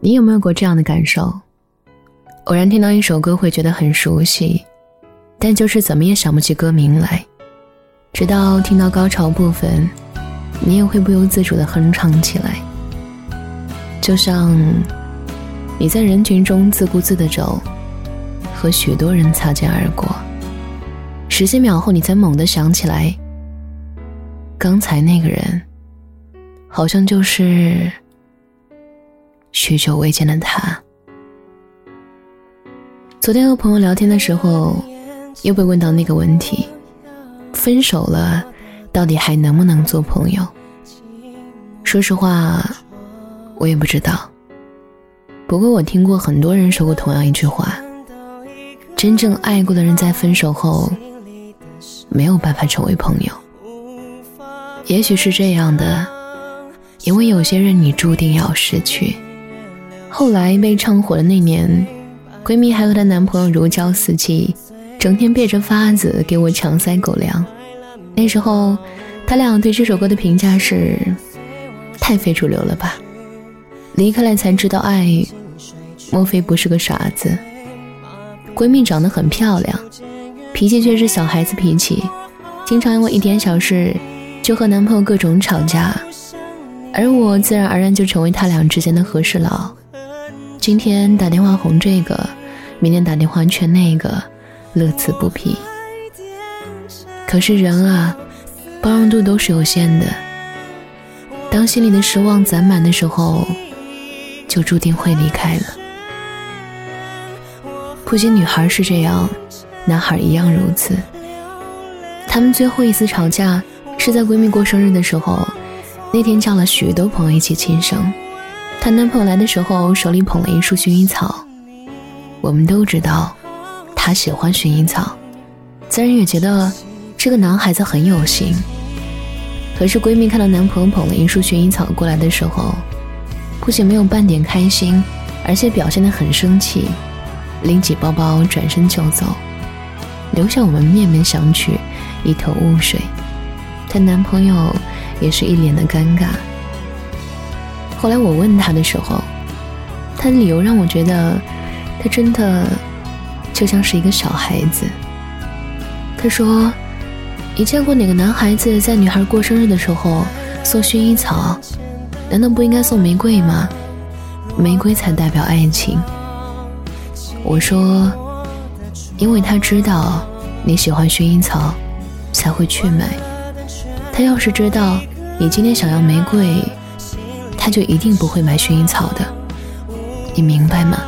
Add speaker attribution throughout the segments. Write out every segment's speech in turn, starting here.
Speaker 1: 你有没有过这样的感受？偶然听到一首歌会觉得很熟悉，但就是怎么也想不起歌名来。直到听到高潮部分，你也会不由自主的哼唱起来。就像你在人群中自顾自的走，和许多人擦肩而过，十几秒后你才猛地想起来，刚才那个人，好像就是。许久未见的他，昨天和朋友聊天的时候，又被问到那个问题：分手了，到底还能不能做朋友？说实话，我也不知道。不过我听过很多人说过同样一句话：真正爱过的人，在分手后没有办法成为朋友。也许是这样的，因为有些人你注定要失去。后来被唱火的那年，闺蜜还和她男朋友如胶似漆，整天憋着法子给我强塞狗粮。那时候，他俩对这首歌的评价是：太非主流了吧？离开了才知道爱，莫非不是个傻子？闺蜜长得很漂亮，脾气却是小孩子脾气，经常因为一点小事就和男朋友各种吵架，而我自然而然就成为他俩之间的和事佬。今天打电话哄这个，明天打电话劝那个，乐此不疲。可是人啊，包容度都是有限的。当心里的失望攒满的时候，就注定会离开了。不仅女孩是这样，男孩一样如此。他们最后一次吵架是在闺蜜过生日的时候，那天叫了许多朋友一起庆生。她男朋友来的时候，手里捧了一束薰衣草。我们都知道，她喜欢薰衣草，自然也觉得这个男孩子很有心。可是闺蜜看到男朋友捧了一束薰衣草过来的时候，不仅没有半点开心，而且表现得很生气，拎起包包转身就走，留下我们面面相觑，一头雾水。她男朋友也是一脸的尴尬。后来我问他的时候，他的理由让我觉得，他真的就像是一个小孩子。他说：“你见过哪个男孩子在女孩过生日的时候送薰衣草？难道不应该送玫瑰吗？玫瑰才代表爱情。”我说：“因为他知道你喜欢薰衣草，才会去买。他要是知道你今天想要玫瑰。”他就一定不会买薰衣草的，你明白吗？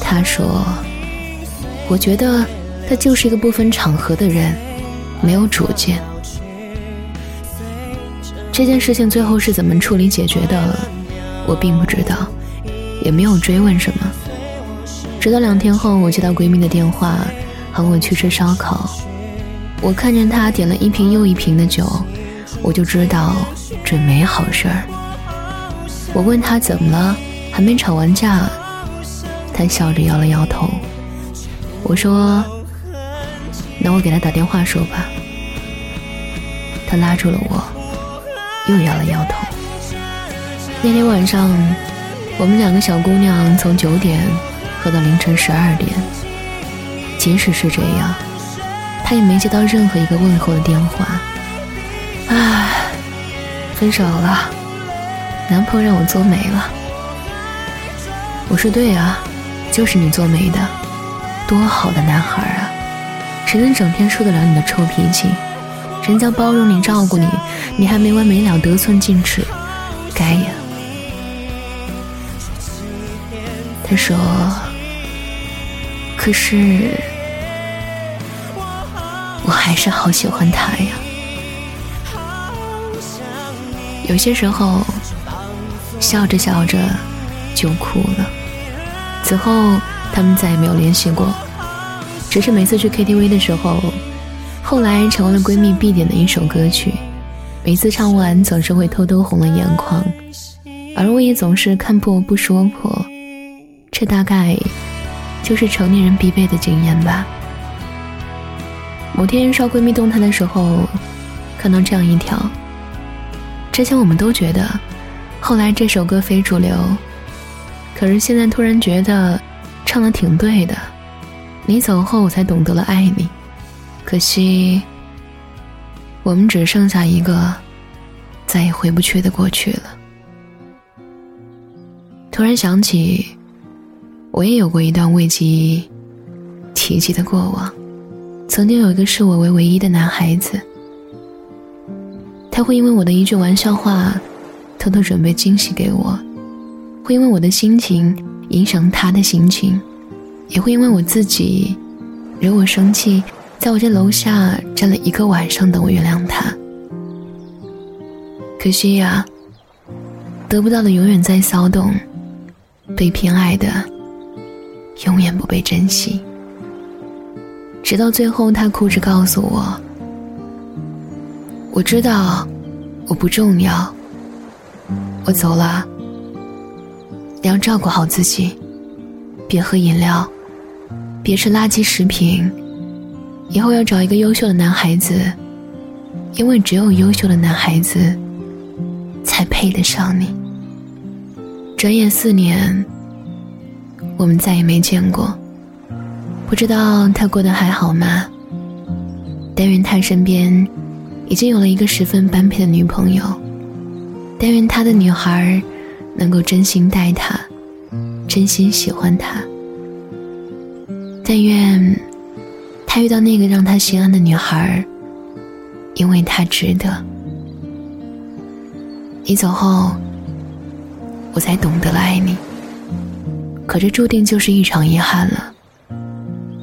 Speaker 1: 他说：“我觉得他就是一个不分场合的人，没有主见。”这件事情最后是怎么处理解决的，我并不知道，也没有追问什么。直到两天后，我接到闺蜜的电话，喊我去吃烧烤。我看见她点了一瓶又一瓶的酒，我就知道。准没好事儿。我问他怎么了，还没吵完架，他笑着摇了摇头。我说：“那我给他打电话说吧。”他拉住了我，又摇了摇头。那天晚上，我们两个小姑娘从九点喝到凌晨十二点。即使是这样，他也没接到任何一个问候的电话。唉。分手了，男朋友让我做媒了。我说对啊，就是你做媒的，多好的男孩啊！谁能整天受得了你的臭脾气？人家包容你、照顾你，你还没完没了得寸进尺，该呀。他说：“可是，我还是好喜欢他呀。”有些时候，笑着笑着就哭了。此后，他们再也没有联系过。只是每次去 KTV 的时候，后来成为了闺蜜必点的一首歌曲。每次唱完，总是会偷偷红了眼眶，而我也总是看破不说破。这大概就是成年人必备的经验吧。某天刷闺蜜动态的时候，看到这样一条。之前我们都觉得，后来这首歌非主流，可是现在突然觉得唱的挺对的。你走后，我才懂得了爱你。可惜，我们只剩下一个再也回不去的过去了。突然想起，我也有过一段未及提及的过往。曾经有一个视我为唯一的男孩子，他会因为我的一句玩笑话，偷偷准备惊喜给我；会因为我的心情影响他的心情，也会因为我自己惹我生气，在我家楼下站了一个晚上等我原谅他。可惜呀，得不到的永远在骚动，被偏爱的永远不被珍惜。直到最后，他哭着告诉我：“我知道我不重要，我走了。你要照顾好自己，别喝饮料，别吃垃圾食品。以后要找一个优秀的男孩子，因为只有优秀的男孩子才配得上你。”转眼四年，我们再也没见过。不知道他过得还好吗？但愿他身边已经有了一个十分般配的女朋友。但愿他的女孩能够真心待他，真心喜欢他。但愿他遇到那个让他心安的女孩，因为他值得。你走后，我才懂得了爱你。可这注定就是一场遗憾了。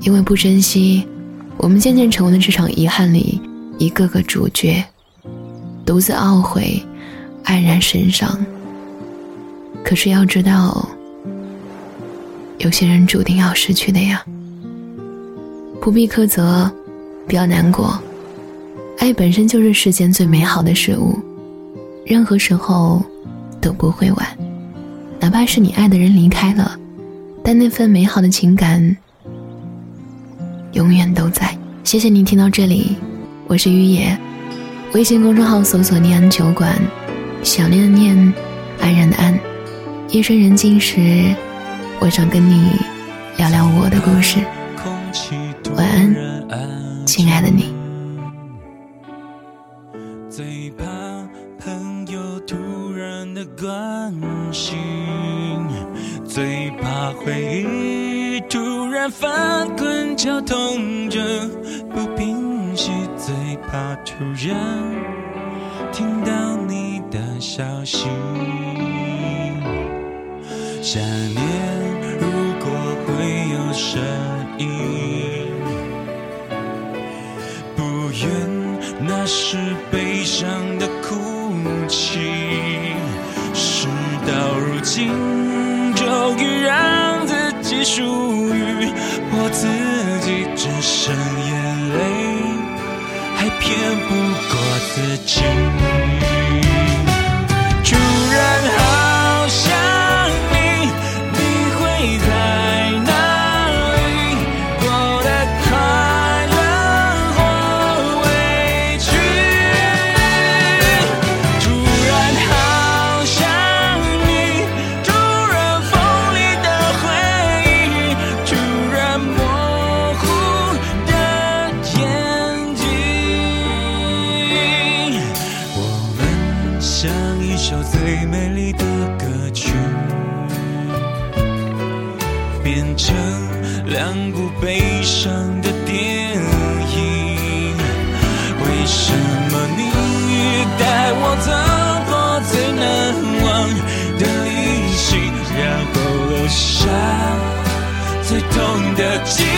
Speaker 1: 因为不珍惜，我们渐渐成为了这场遗憾里一个个主角，独自懊悔，黯然神伤。可是要知道，有些人注定要失去的呀。不必苛责，不要难过，爱本身就是世间最美好的事物，任何时候都不会晚。哪怕是你爱的人离开了，但那份美好的情感。永远都在。谢谢你听到这里，我是于野，微信公众号搜索“念安酒馆”，想念的念，安然的安。夜深人静时，我想跟你聊聊我的故事。晚安，亲爱的你。最怕朋友突然的关心，最怕回忆突然翻滚。绞痛着不平息，怕突然听到你的消息。想念如果会有声音，自己。energy.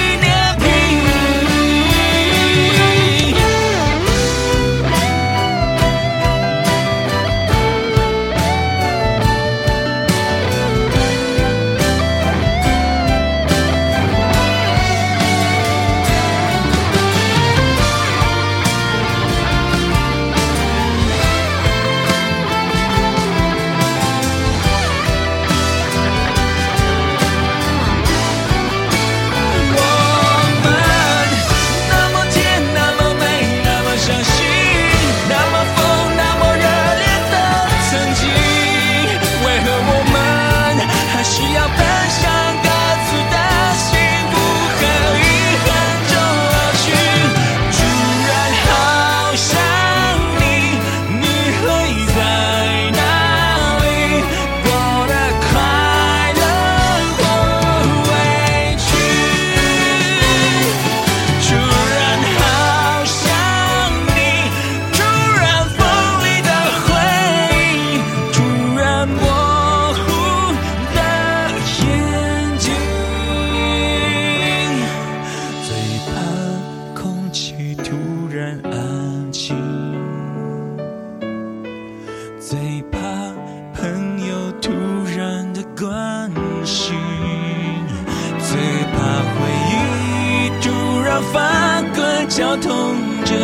Speaker 2: 痛着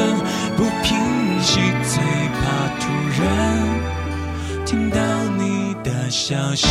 Speaker 2: 不平息，最怕突然听到你的消息，